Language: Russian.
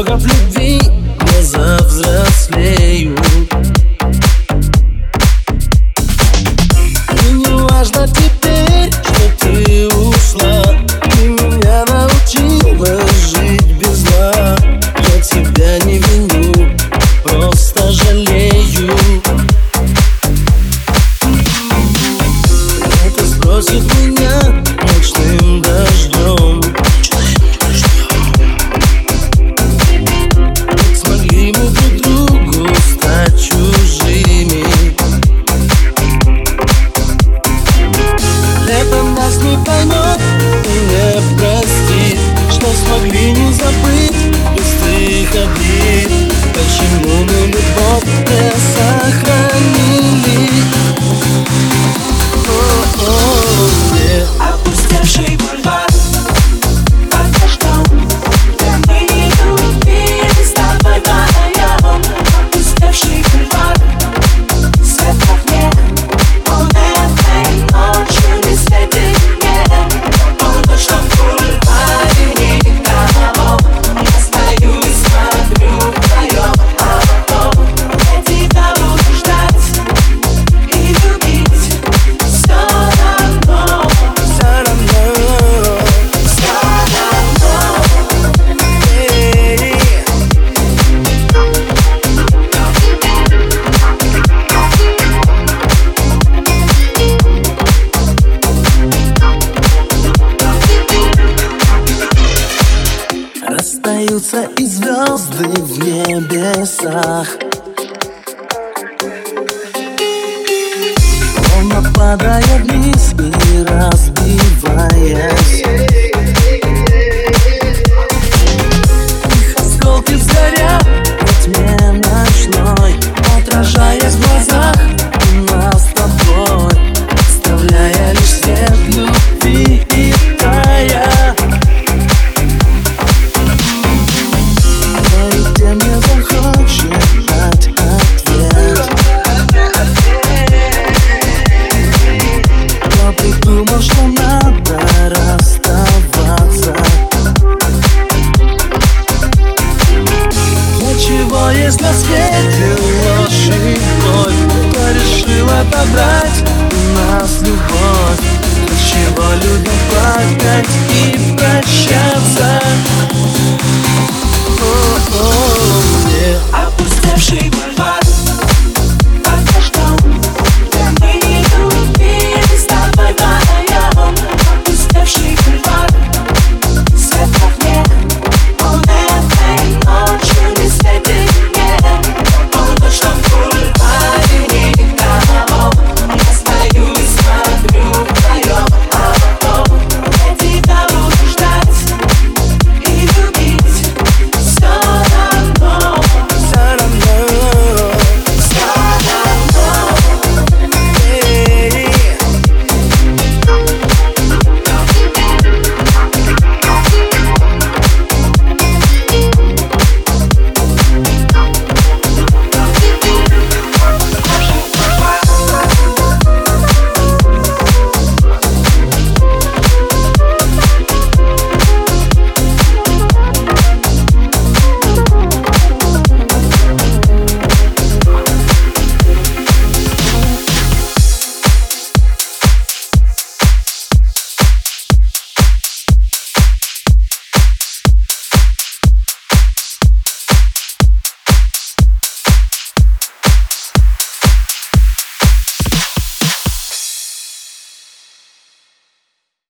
Порогов любви не завзрослею. И не важно теперь, что ты ушла Ты меня научила жить без зла. Я тебя не виню, просто жалею. Это спросит меня звезды в небесах. Он падает вниз и разбиваясь Чего есть на свете ложь и боль Кто решил отобрать у нас любовь. Для чего любим плакать и прощаться